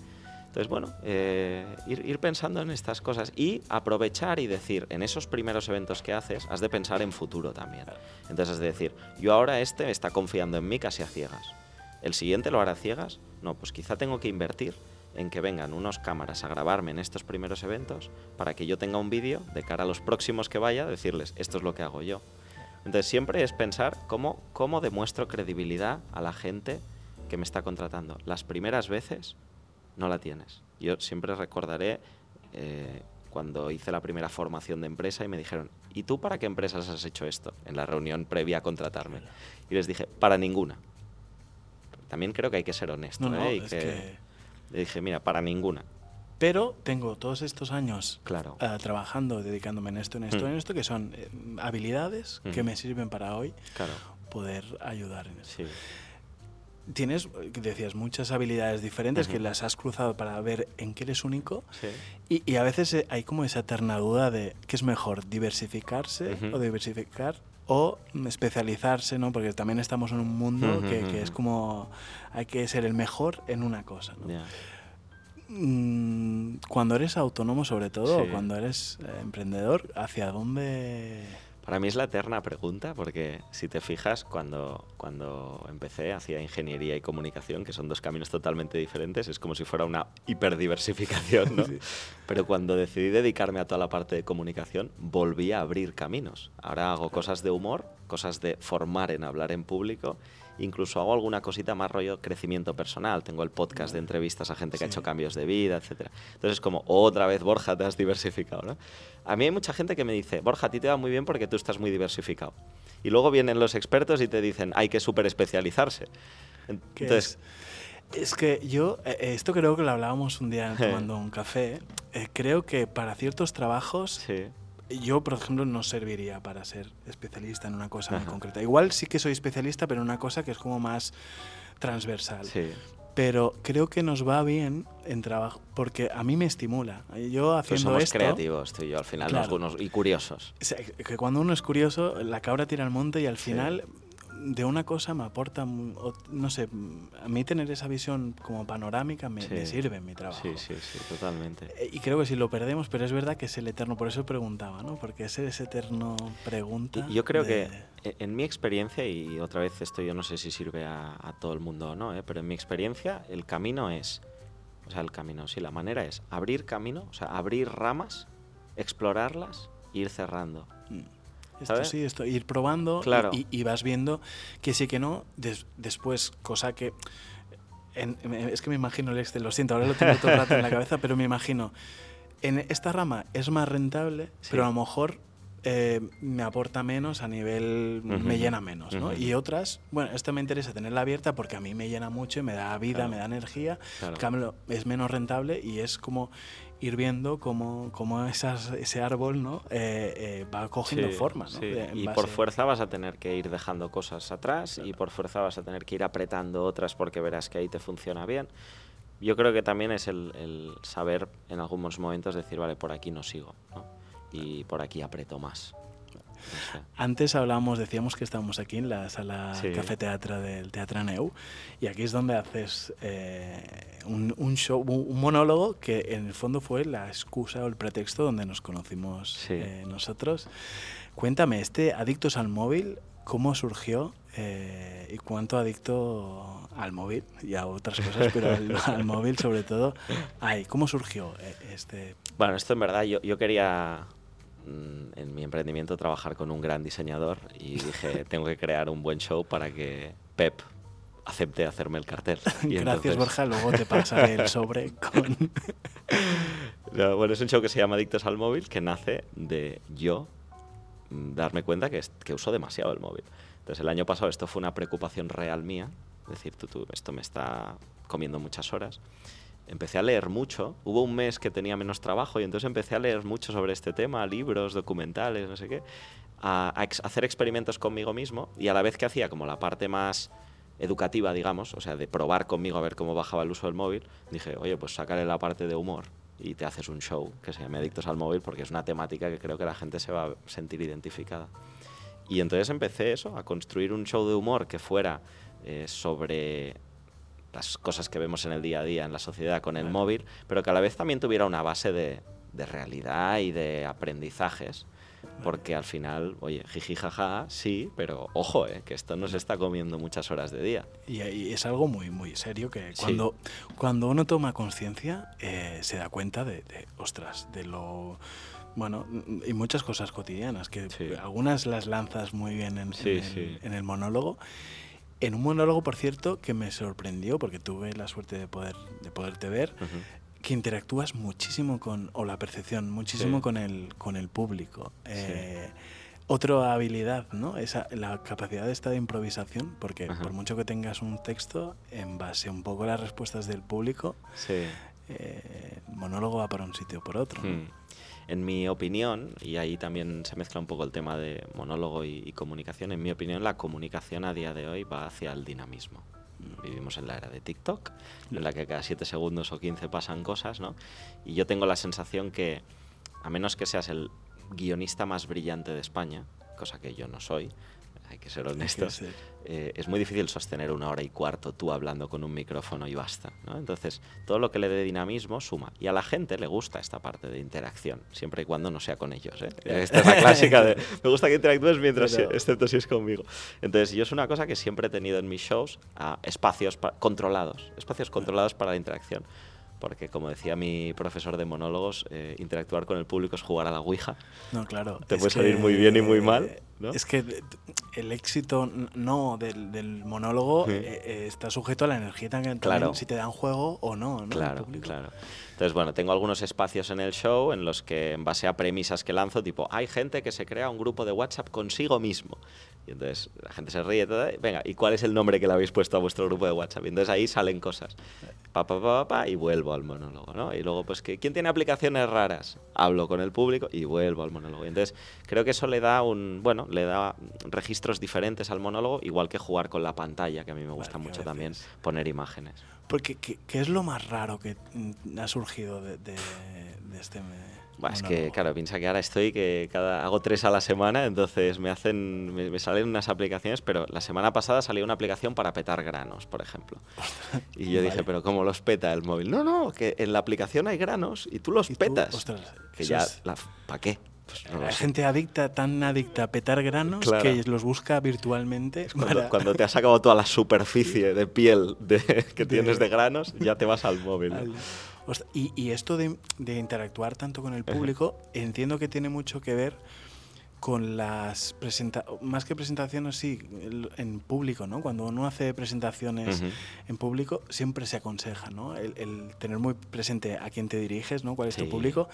Entonces, bueno, eh, ir, pensando en estas cosas y aprovechar y decir, en esos primeros eventos que haces, has de pensar en futuro también. Entonces, es decir, yo ahora este está confiando en mí casi a ciegas. ¿El siguiente lo hará a ciegas? No, pues quizá tengo que invertir en que vengan unos cámaras a grabarme en estos primeros eventos para que yo tenga un vídeo de cara a los próximos que vaya, decirles, esto es lo que hago yo. Entonces siempre es pensar cómo, cómo demuestro credibilidad a la gente que me está contratando. Las primeras veces no la tienes. Yo siempre recordaré eh, cuando hice la primera formación de empresa y me dijeron, ¿y tú para qué empresas has hecho esto? En la reunión previa a contratarme. Y les dije, para ninguna. También creo que hay que ser honesto. No, no, ¿eh? Y es que que- Le dije, mira, para ninguna. Pero tengo todos estos años Claro. ah, trabajando, dedicándome en esto, en esto, Mm. en esto, que son eh, habilidades que Ujú. me sirven para hoy Claro. poder ayudar en eso. Sí. Tienes, eh, decías, muchas habilidades diferentes que Ujú. las has cruzado para ver en qué eres único. Sí. Y, y a veces eh, hay como esa eterna duda de qué es mejor, diversificarse Ujú. o diversificar o especializarse, ¿no? Porque también estamos en un mundo Ujú, que, que es como hay que ser el mejor en una cosa, ¿no? Ya. Mm, Cuando eres autónomo, sobre todo, Sí. cuando eres eh, emprendedor, ¿hacia dónde? Para mí es la eterna pregunta, porque si te fijas, cuando, cuando empecé hacía ingeniería y comunicación, que son dos caminos totalmente diferentes, es como si fuera una hiperdiversificación, ¿no? Sí. Pero cuando decidí dedicarme a toda la parte de comunicación, volví a abrir caminos. Ahora hago cosas de humor, cosas de formar en hablar en público, incluso hago alguna cosita más rollo crecimiento personal. Tengo el podcast de entrevistas a gente que ha hecho cambios de vida, etc. Entonces, como otra vez, Borja, te has diversificado, ¿no? A mí hay mucha gente que me dice, Borja, a ti te va muy bien porque tú estás muy diversificado. Y luego vienen los expertos y te dicen, hay que súper especializarse. En- ¿Qué Entonces, es? Es que yo, eh, eh, esto creo que lo hablábamos un día tomando un café, eh, creo que para ciertos trabajos sí, Yo, por ejemplo, no serviría para ser especialista en una cosa muy concreta. Igual sí que soy especialista, pero en una cosa que es como más transversal. sí. Pero creo que nos va bien en trabajo, porque a mí me estimula. Yo Pues haciendo somos esto, creativos, tú y yo, al final, Claro. nos- y curiosos. que cuando uno es curioso, la cabra tira al monte y al Sí. De una cosa me aporta, no sé, a mí tener esa visión como panorámica me, Sí. me sirve en mi trabajo. Sí, sí, sí, totalmente. Eh, Y creo que si lo perdemos, pero es verdad que es el eterno, por eso preguntaba, ¿no? Porque es ese eterno pregunta. Yo creo de- que e- en mi experiencia, y otra vez esto yo no sé si sirve a, a todo el mundo o no, ¿eh? pero en mi experiencia el camino es, o sea, el camino, sí, la manera es abrir camino, o sea, abrir ramas, explorarlas e ir cerrando. Mm. Esto ¿sabes? sí, esto, ir probando y- Claro. y, y vas viendo que sí que no, des- después, cosa que... en- es que me imagino el Excel, lo siento, ahora lo tengo todo el rato en la cabeza, pero me imagino, en esta rama es más rentable, Sí. pero a lo mejor eh, me aporta menos a nivel, me llena menos, ¿no? Y otras, bueno, esta me interesa tenerla abierta porque a mí me llena mucho y me da vida, Claro. me da energía, Claro. es menos rentable y es como ir viendo cómo, cómo esas, ese árbol ¿no? Eh, eh, va cogiendo Sí, forma. ¿no? sí. De- Y por fuerza vas a tener que ir dejando cosas atrás y por fuerza vas a tener que ir apretando otras porque verás que ahí te funciona bien. Yo creo que también es el, el saber en algunos momentos decir, vale, por aquí no sigo, ¿no? Y por aquí aprieto más. Antes hablábamos, decíamos que estábamos aquí en la sala Sí. Café Teatro del Teatro Neu y aquí es donde haces eh, un, un show, un, monólogo que en el fondo fue la excusa o el pretexto donde nos conocimos Sí. eh, nosotros. Cuéntame, este Adictos al Móvil, ¿cómo surgió eh, y cuánto adicto al móvil y a otras cosas, pero al, al móvil sobre todo hay? ¿Cómo surgió eh, este? Bueno, esto en verdad yo, yo quería en mi emprendimiento trabajar con un gran diseñador y dije, tengo que crear un buen show para que Pep acepte hacerme el cartel. Y Gracias entonces- Borja, luego te pasaré el sobre con... No, bueno, es un show que se llama Adictos al Móvil, que nace de yo mm, darme cuenta que, es- que uso demasiado el móvil. Entonces, el año pasado esto fue una preocupación real mía, decir, tú, tú, esto me está comiendo muchas horas. Empecé a leer mucho, hubo un mes que tenía menos trabajo y entonces empecé a leer mucho sobre este tema, libros, documentales, no sé qué, a, a ex- hacer experimentos conmigo mismo y a la vez que hacía como la parte más educativa, digamos, o sea, de probar conmigo a ver cómo bajaba el uso del móvil, dije, oye, pues sacaré la parte de humor y te haces un show que se llame Adictos al Móvil porque es una temática que creo que la gente se va a sentir identificada. Y entonces empecé eso, a construir un show de humor que fuera eh, sobre las cosas que vemos en el día a día en la sociedad con el Vale. móvil, pero que a la vez también tuviera una base de, de realidad y de aprendizajes. Porque al final, oye, jiji jaja, sí, pero ojo, eh, que esto nos está comiendo muchas horas de día. Y, y es algo muy, muy serio que Sí. cuando, cuando uno toma conciencia eh, se da cuenta de, de, ostras, de lo... Bueno, y muchas cosas cotidianas, que Sí. algunas las lanzas muy bien en, Sí, en el, sí. en el monólogo. En un monólogo, por cierto, que me sorprendió, porque tuve la suerte de, poder, de poderte ver, que interactúas muchísimo con, o la percepción, muchísimo con, el, con el público. Eh, otra habilidad, ¿no? Esa, la capacidad de esta de improvisación, porque por mucho que tengas un texto, en base un poco a las respuestas del público, eh, el monólogo va para un sitio o por otro. Hmm. En mi opinión, y ahí también se mezcla un poco el tema de monólogo y comunicación, en mi opinión la comunicación a día de hoy va hacia el dinamismo. Vivimos en la era de TikTok, en la que cada 7 segundos o 15 pasan cosas, ¿no? Y yo tengo la sensación que, a menos que seas el guionista más brillante de España, cosa que yo no soy, hay que ser honestos, eh, es muy difícil sostener una hora y cuarto tú hablando con un micrófono y basta. ¿no? Entonces, todo lo que le dé dinamismo suma. Y a la gente le gusta esta parte de interacción, siempre y cuando no sea con ellos. ¿eh? Esta es la clásica de, me gusta que interactúes mientras, excepto si es conmigo. Entonces, yo es una cosa que siempre he tenido en mis shows, a espacios controlados, espacios controlados para la interacción porque como decía mi profesor de monólogos, eh, interactuar con el público es jugar a la Ouija. No, claro. Te puede salir muy bien y muy mal. ¿no? Es que el éxito no del, monólogo eh, eh, está sujeto a la energía también, claro. si te dan juego o no. ¿no? Claro, claro. Entonces, bueno, tengo algunos espacios en el show en los que, en base a premisas que lanzo, tipo, hay gente que se crea un grupo de WhatsApp consigo mismo. Y entonces la gente se ríe, todo, venga, ¿y cuál es el nombre que le habéis puesto a vuestro grupo de WhatsApp? Y entonces ahí salen cosas. Pa, pa, pa, pa, y vuelvo al monólogo, ¿no? Y luego, pues, ¿quién tiene aplicaciones raras? Hablo con el público y vuelvo al monólogo. Y entonces, creo que eso le da un, bueno, le da registros diferentes al monólogo, igual que jugar con la pantalla, que a mí me gusta mucho también poner imágenes. Porque, ¿qué, es lo más raro que ha surgido de, de, de este es que, claro, piensa que ahora estoy que cada, hago tres a la semana, entonces me hacen, me, salen unas aplicaciones, pero la semana pasada salió una aplicación para petar granos, por ejemplo. Y yo dije, pero ¿cómo los peta el móvil? No, no, que en la aplicación hay granos y tú los petas. que ya, ¿para qué? Pues hay gente adicta, tan adicta a petar granos que los busca virtualmente. Cuando, te has sacado toda la superficie de piel que tienes de granos, ya te vas al móvil. Y, esto de, interactuar tanto con el público, entiendo que tiene mucho que ver con las presentaciones, más que presentaciones, sí, en público, ¿no? Cuando uno hace presentaciones en público, siempre se aconseja, ¿no? El, tener muy presente a quién te diriges, ¿no? Cuál es tu público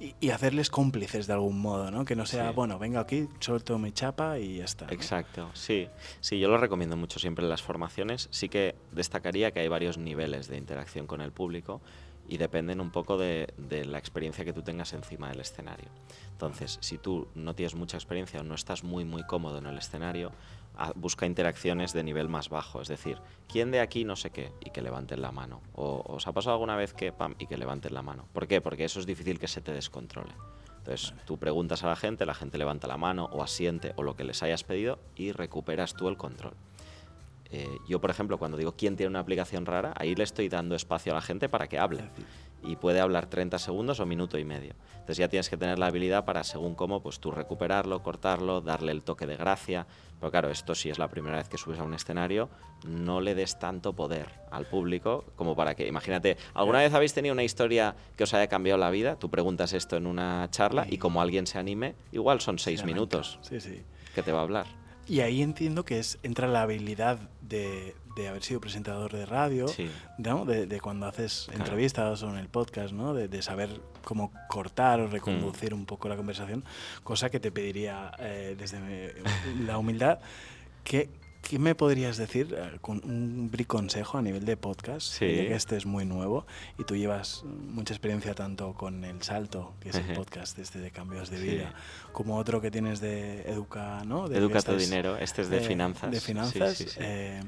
y, hacerles cómplices de algún modo, ¿no? Que no sea, bueno, venga aquí, suelto mi chapa y ya está. Exacto, sí. Sí, yo lo recomiendo mucho siempre en las formaciones. Sí que destacaría que hay varios niveles de interacción con el público y dependen un poco de, la experiencia que tú tengas encima del escenario. Entonces, si tú no tienes mucha experiencia o no estás muy, muy cómodo en el escenario, busca interacciones de nivel más bajo, es decir, ¿quién de aquí no sé qué? Y que levanten la mano. O os ha pasado alguna vez que, pam, y que levanten la mano. ¿Por qué? Porque eso es difícil que se te descontrole. Entonces, tú preguntas a la gente, la gente levanta la mano o asiente o lo que les hayas pedido y recuperas tú el control. Eh, yo, por ejemplo, cuando digo quién tiene una aplicación rara, ahí le estoy dando espacio a la gente para que hable. Y puede hablar 30 segundos o minuto y medio. Entonces ya tienes que tener la habilidad para, según cómo, pues tú recuperarlo, cortarlo, darle el toque de gracia. Pero claro, esto si es la primera vez que subes a un escenario, no le des tanto poder al público como para que, imagínate, ¿alguna vez habéis tenido una historia que os haya cambiado la vida? Tú preguntas esto en una charla y como alguien se anime, igual son seis minutos sí, sí. que te va a hablar. Y ahí entiendo que es, entra la habilidad de, haber sido presentador de radio, de, cuando haces entrevistas o en el podcast, ¿no? de, saber cómo cortar o reconducir mm. un poco la conversación, cosa que te pediría eh, desde la humildad. que ¿Qué me podrías decir eh, un consejo a nivel de podcast? Que este es muy nuevo y tú llevas mucha experiencia tanto con El Salto, que es el podcast este de cambios de vida, como otro que tienes de Educa, ¿no? De Educa tu dinero, este es de, finanzas. De finanzas. Eh,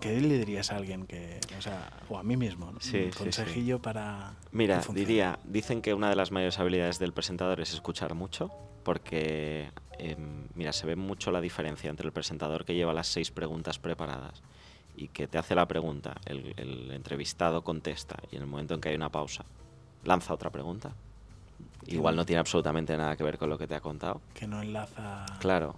¿qué, le dirías a alguien que, o sea, o a mí mismo, un consejillo para... Mira, diría, dicen que una de las mayores habilidades del presentador es escuchar mucho, porque Em, mira, se ve mucho la diferencia entre el presentador que lleva las seis preguntas preparadas y que te hace la pregunta, el, entrevistado contesta y en el momento en que hay una pausa, lanza otra pregunta. Igual no tiene absolutamente nada que ver con lo que te ha contado. Que no enlaza. Claro.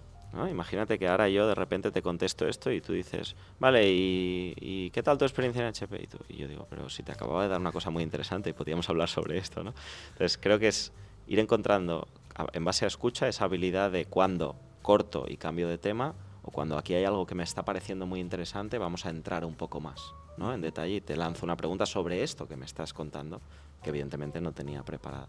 Imagínate que ahora yo de repente te contesto esto y tú dices, vale, ¿y, qué tal tu experiencia en HP? Y, y, yo digo, pero si te acababa de dar una cosa muy interesante y podríamos hablar sobre esto, ¿no? Entonces creo que es ir encontrando en base a escucha, esa habilidad de cuando corto y cambio de tema, o cuando aquí hay algo que me está pareciendo muy interesante, vamos a entrar un poco más. ¿no? en detalle y te lanzo una pregunta sobre esto que me estás contando, que evidentemente no tenía preparado.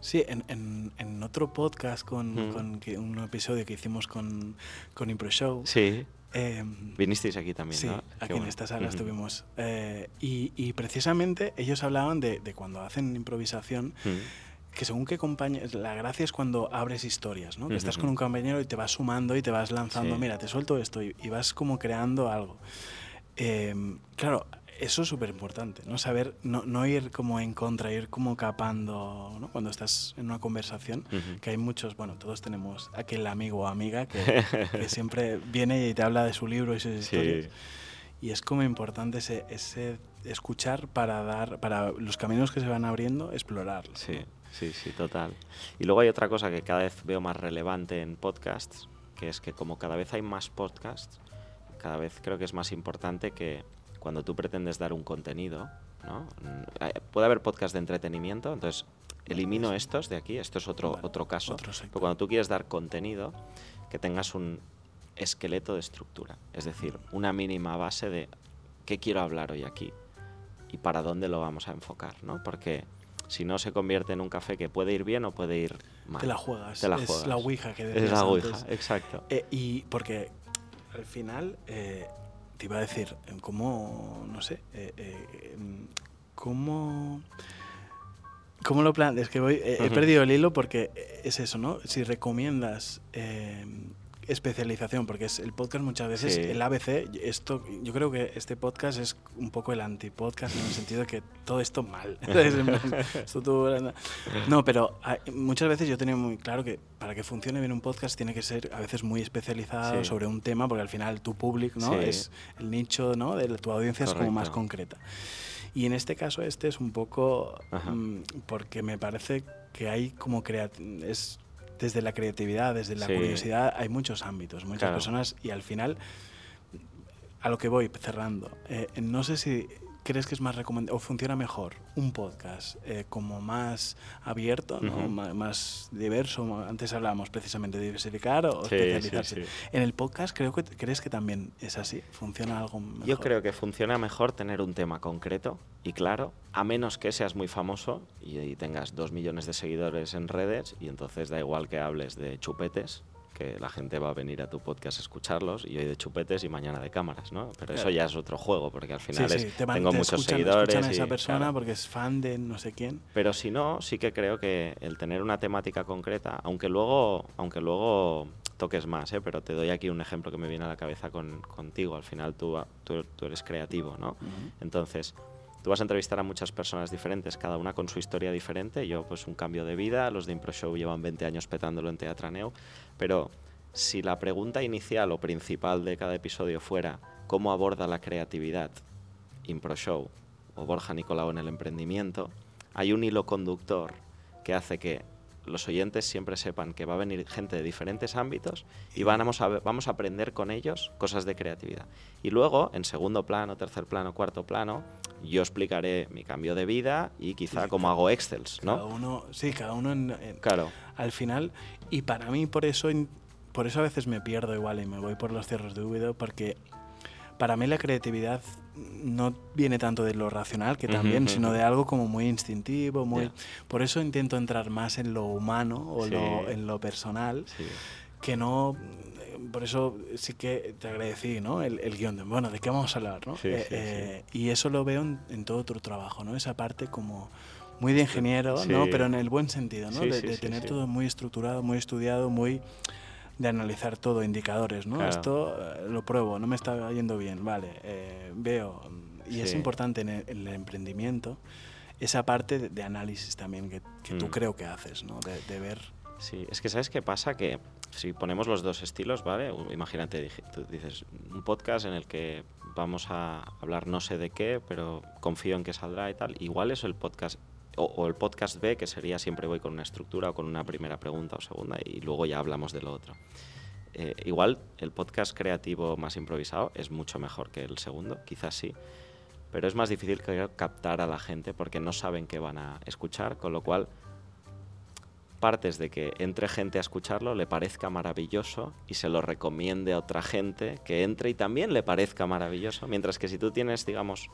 Sí, en, en, en otro podcast, con, mm. con que, un episodio que hicimos con, con Impro Show. Sí. Eh, Vinisteis aquí también, sí, ¿no? aquí en esta sala estuvimos. Eh, y, y, precisamente ellos hablaban de, de cuando hacen improvisación. Que según qué compañero, la gracia es cuando abres historias, ¿no? Que estás con un compañero y te vas sumando y te vas lanzando, mira, te suelto esto y, y, vas como creando algo. Eh, claro, eso es súper importante, ¿no? Saber, no, no, ir como en contra, ir como capando, ¿no? Cuando estás en una conversación, que hay muchos, bueno, todos tenemos aquel amigo o amiga que, que siempre viene y te habla de su libro y sus historias. Y es como importante ese, ese escuchar para dar, para los caminos que se van abriendo, explorarlos. Sí, sí, sí, total. Y luego hay otra cosa que cada vez veo más relevante en podcasts, que es que como cada vez hay más podcasts, cada vez creo que es más importante que cuando tú pretendes dar un contenido, ¿no? Mm, eh, puede haber podcast de entretenimiento, entonces elimino estos de aquí, esto es otro, otro caso, pero cuando tú quieres dar contenido, que tengas un esqueleto de estructura, es decir, una mínima base de qué quiero hablar hoy aquí y para dónde lo vamos a enfocar, ¿no? Porque si no se convierte en un café que puede ir bien o puede ir mal. Te la juegas. Te la es la ouija que decías Es la ouija, exacto. Eh, y porque al final eh, te iba a decir, ¿cómo, no sé, eh, eh, cómo, cómo lo planteas? Es que voy, he perdido el hilo porque es eso, ¿no? Si recomiendas eh, especialización, porque es el podcast muchas veces, el ABC, esto, yo creo que este podcast es un poco el anti-podcast en el sentido de que todo esto mal. no, pero muchas veces yo tenía muy claro que para que funcione bien un podcast tiene que ser a veces muy especializado sobre un tema, porque al final tu público, ¿no? Es el nicho, ¿no? De tu audiencia es como más concreta. Y en este caso este es un poco mm, porque me parece que hay como es desde la creatividad, desde la curiosidad, hay muchos ámbitos, muchas personas y al final, a lo que voy cerrando, eh, no sé si crees que es más recomendable o funciona mejor un podcast eh, como más abierto, más diverso? Antes hablábamos precisamente de diversificar o especializarse. en el podcast creo que crees que también es así, funciona algo mejor. Yo creo que funciona mejor tener un tema concreto y claro, a menos que seas muy famoso y, y tengas dos millones de seguidores en redes y entonces da igual que hables de chupetes que la gente va a venir a tu podcast a escucharlos y hoy de chupetes y mañana de cámaras, ¿no? Pero eso ya es otro juego, porque al final es, tengo muchos seguidores. Escuchan a esa persona porque es fan de no sé quién. Pero si no, sí que creo que el tener una temática concreta, aunque luego, aunque luego toques más, ¿eh? pero te doy aquí un ejemplo que me viene a la cabeza con, contigo. Al final tú, tú, eres creativo, ¿no? Entonces, tú vas a entrevistar a muchas personas diferentes, cada una con su historia diferente. Yo, pues, un cambio de vida. Los de Impro Show llevan 20 años petándolo en Teatraneo. Pero si la pregunta inicial o principal de cada episodio fuera cómo aborda la creatividad Impro Show o Borja Nicolau en el emprendimiento, hay un hilo conductor que hace que los oyentes siempre sepan que va a venir gente de diferentes ámbitos y vamos a, vamos a aprender con ellos cosas de creatividad. Y luego, en segundo plano, tercer plano, cuarto plano, yo explicaré mi cambio de vida y quizá cómo hago Excels, ¿no? Cada uno, sí, cada uno en, claro. al final. Y para mí, por eso, por eso a veces me pierdo igual y me voy por los cierros de video, porque para mí la creatividad no viene tanto de lo racional, que también, sino de algo como muy instintivo, muy... Por eso intento entrar más en lo humano o en lo personal, que no... Por eso sí que te agradecí, ¿no? El, guion de, bueno, ¿de qué vamos a hablar, no? Eh, eh, y eso lo veo en, todo tu trabajo, ¿no? Esa parte como muy de ingeniero, ¿no? Pero en el buen sentido, ¿no? de, tener todo muy estructurado, muy estudiado, muy de analizar todo, indicadores, ¿no? Esto eh, lo pruebo, no me está yendo bien, vale, eh, veo. Y es importante en el, emprendimiento esa parte de, análisis también que, tú mm. creo que haces, ¿no? De, ver... Sí, es que ¿sabes qué pasa? Que si ponemos los dos estilos, ¿vale? Imagínate, tú dices, un podcast en el que vamos a hablar no sé de qué, pero confío en que saldrá y tal. Igual es el podcast o, el podcast B, que sería siempre voy con una estructura o con una primera pregunta o segunda y luego ya hablamos de lo otro. Eh, igual el podcast creativo más improvisado es mucho mejor que el segundo, quizás sí, pero es más difícil captar a la gente porque no saben qué van a escuchar, con lo cual partes de que entre gente a escucharlo, le parezca maravilloso y se lo recomiende a otra gente que entre y también le parezca maravilloso. Mientras que si tú tienes, digamos,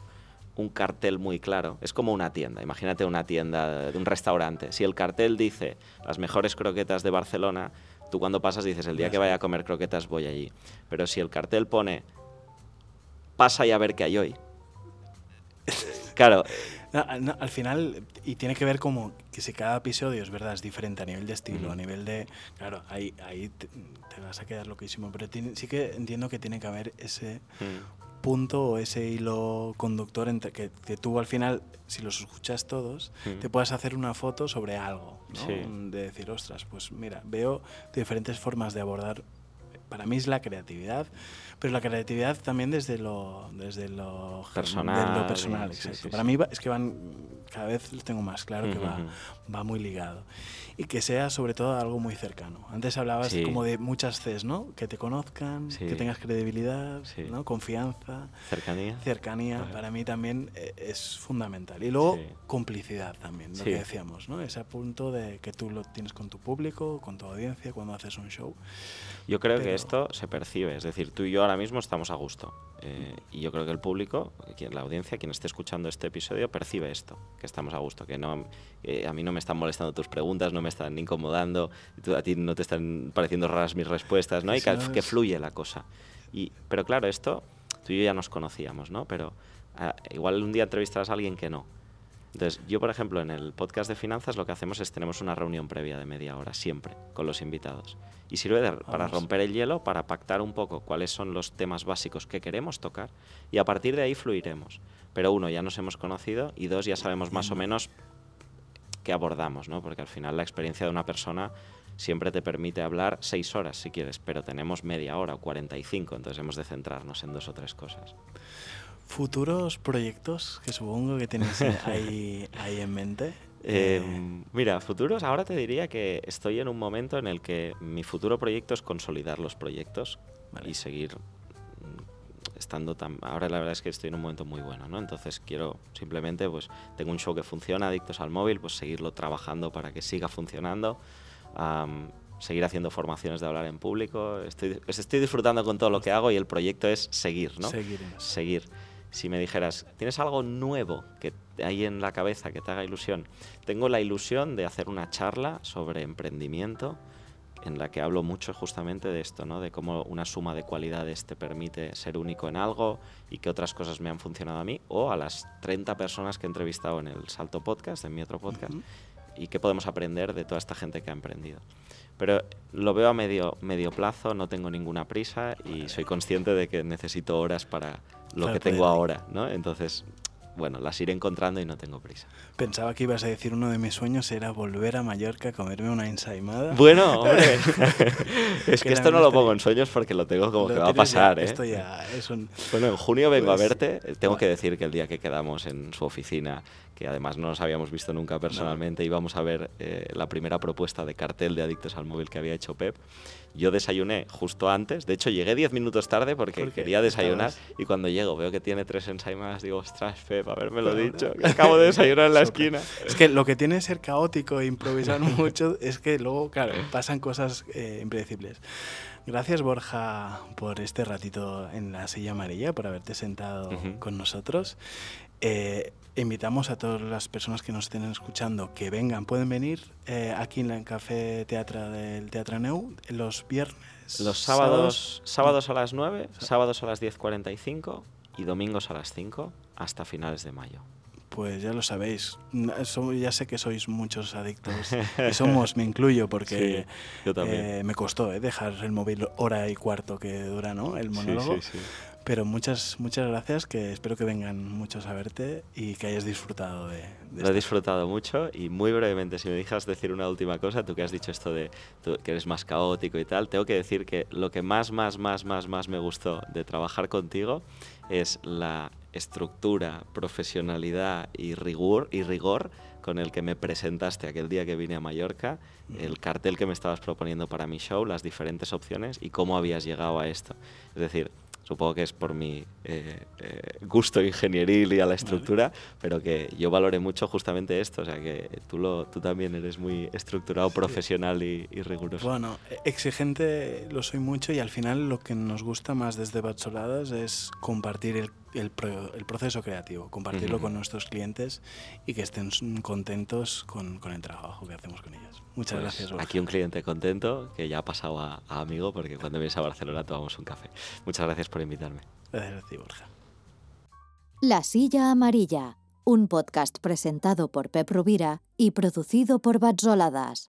un cartel muy claro, es como una tienda, imagínate una tienda de un restaurante. Si el cartel dice las mejores croquetas de Barcelona, tú cuando pasas dices el día que vaya a comer croquetas voy allí. Pero si el cartel pone pasa y a ver qué hay hoy. Claro, al final, y tiene que ver como que si cada episodio es verdad, es diferente a nivel de estilo, a nivel de. Claro, ahí, ahí te, vas a quedar loquísimo, pero sí que entiendo que tiene que haber ese punto o ese hilo conductor entre que, que, tú al final, si los escuchas todos, te puedas hacer una foto sobre algo, ¿no? De decir, ostras, pues mira, veo diferentes formas de abordar. Para mí es la creatividad pero la creatividad también desde lo, desde lo personal. lo personal exacto. Para mí es que van, cada vez tengo más claro que va, va muy ligado. Y que sea sobre todo algo muy cercano. Antes hablabas como de muchas Cs, ¿no? Que te conozcan, que tengas credibilidad, ¿no? confianza. Cercanía. Cercanía, para mí también eh, es fundamental. Y luego complicidad también, lo que decíamos, ¿no? Ese punto de que tú lo tienes con tu público, con tu audiencia cuando haces un show. Yo creo que esto se percibe, es decir, tú y yo ahora mismo estamos a gusto. Eh, y yo creo que el público, la audiencia, quien esté escuchando este episodio, percibe esto, que estamos a gusto, que no, eh, a mí no me están molestando tus preguntas, no me están incomodando, a ti no te están pareciendo raras mis respuestas, ¿no? Y que, fluye la cosa. Y, pero claro, esto, tú y yo ya nos conocíamos, ¿no? Pero ah, igual un día entrevistarás a alguien que no. Entonces, yo, por ejemplo, en el podcast de finanzas lo que hacemos es tenemos una reunión previa de media hora, siempre, con los invitados. Y sirve para romper el hielo, para pactar un poco cuáles son los temas básicos que queremos tocar y a partir de ahí fluiremos. Pero uno, ya nos hemos conocido y dos, ya sabemos más o menos qué abordamos, ¿no? Porque al final la experiencia de una persona siempre te permite hablar seis horas si quieres, pero tenemos media hora o 45, entonces hemos de centrarnos en dos o tres cosas. ¿Futuros proyectos que supongo que tienes ahí, ahí en mente? Eh, mira, futuros, ahora te diría que estoy en un momento en el que mi futuro proyecto es consolidar los proyectos y seguir mm, estando tan... Ahora la verdad es que estoy en un momento muy bueno, ¿no? Entonces quiero simplemente, pues tengo un show que funciona, Adictos al Móvil, pues seguirlo trabajando para que siga funcionando. seguir haciendo formaciones de hablar en público. Estoy, estoy disfrutando con todo lo que hago y el proyecto es seguir, ¿no? Seguir. Seguir si me dijeras, ¿tienes algo nuevo que hay en la cabeza que te haga ilusión? Tengo la ilusión de hacer una charla sobre emprendimiento en la que hablo mucho justamente de esto, ¿no? de cómo una suma de cualidades te permite ser único en algo y que otras cosas me han funcionado a mí o a las 30 personas que he entrevistado en el Salto Podcast, en mi otro podcast, y qué podemos aprender de toda esta gente que ha emprendido. Pero lo veo a medio, medio plazo, no tengo ninguna prisa y soy consciente de que necesito horas para lo que tengo ahora, ¿no? Entonces, bueno, las iré encontrando y no tengo prisa. Pensaba que ibas a decir uno de mis sueños era volver a Mallorca a comerme una ensaimada. Bueno, hombre. es que, esto no lo pongo en sueños porque lo tengo como que va a pasar, ¿eh? Esto ya es un... Bueno, en junio vengo a pues, verte. Tengo que decir que el día que quedamos en su oficina que además no nos habíamos visto nunca personalmente, íbamos a ver eh, la primera propuesta de cartel de Adictos al Móvil que había hecho Pep. Yo desayuné justo antes, de hecho llegué 10 minutos tarde porque quería desayunar y cuando llego veo que tiene tres ensaimadas, digo, ostras, Pep, lo dicho, que acabo de desayunar en la esquina. Es que lo que tiene ser caótico e improvisar mucho es que luego, claro, pasan cosas eh, impredecibles. Gracias Borja por este ratito en la silla amarilla, por haberte sentado con nosotros. Eh, invitamos a todas las personas que nos estén escuchando que vengan, pueden venir eh, aquí en el Café Teatro del Teatro Neu los viernes. Los sábados, sábados, a las 9, sábados a las 10.45 y domingos a las 5 hasta finales de mayo. Pues ya lo sabéis, ya sé que sois muchos adictos y somos, me incluyo, porque eh, me costó dejar el móvil hora y cuarto que dura ¿no? el monólogo. Sí, pero muchas, muchas gracias, que espero que vengan muchos a verte y que hayas disfrutado de... Lo he disfrutado mucho y muy brevemente, si me dejas decir una última cosa, tú que has dicho esto de que eres más caótico y tal, tengo que decir que lo que más, más, más, más, más me gustó de trabajar contigo es la estructura, profesionalidad y rigor, y rigor con el que me presentaste aquel día que vine a Mallorca, el cartel que me estabas proponiendo para mi show, las diferentes opciones y cómo habías llegado a esto. Es decir, Supongo que es por mi eh, eh, gusto ingenieril y a la estructura, pero que yo valore mucho justamente esto. O sea, que tú, lo, tú también eres muy estructurado, profesional y, riguroso. Bueno, exigente lo soy mucho y al final lo que nos gusta más desde Batsoladas es compartir el, el, el proceso creativo, compartirlo con nuestros clientes y que estén contentos con, con, el trabajo que hacemos con ellos. Muchas pues gracias. Aquí un cliente contento que ya ha pasado a, a amigo porque cuando vienes a Barcelona tomamos un café. Muchas gracias por invitarme. Gracias a ti, Borja. La Silla Amarilla, un podcast presentado por Pep Rubira y producido por Batzoladas.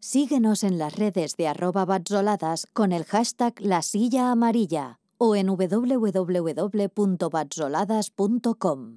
Síguenos en las redes de arroba batzoladas con el hashtag La Silla Amarilla o en www.batzoladas.com.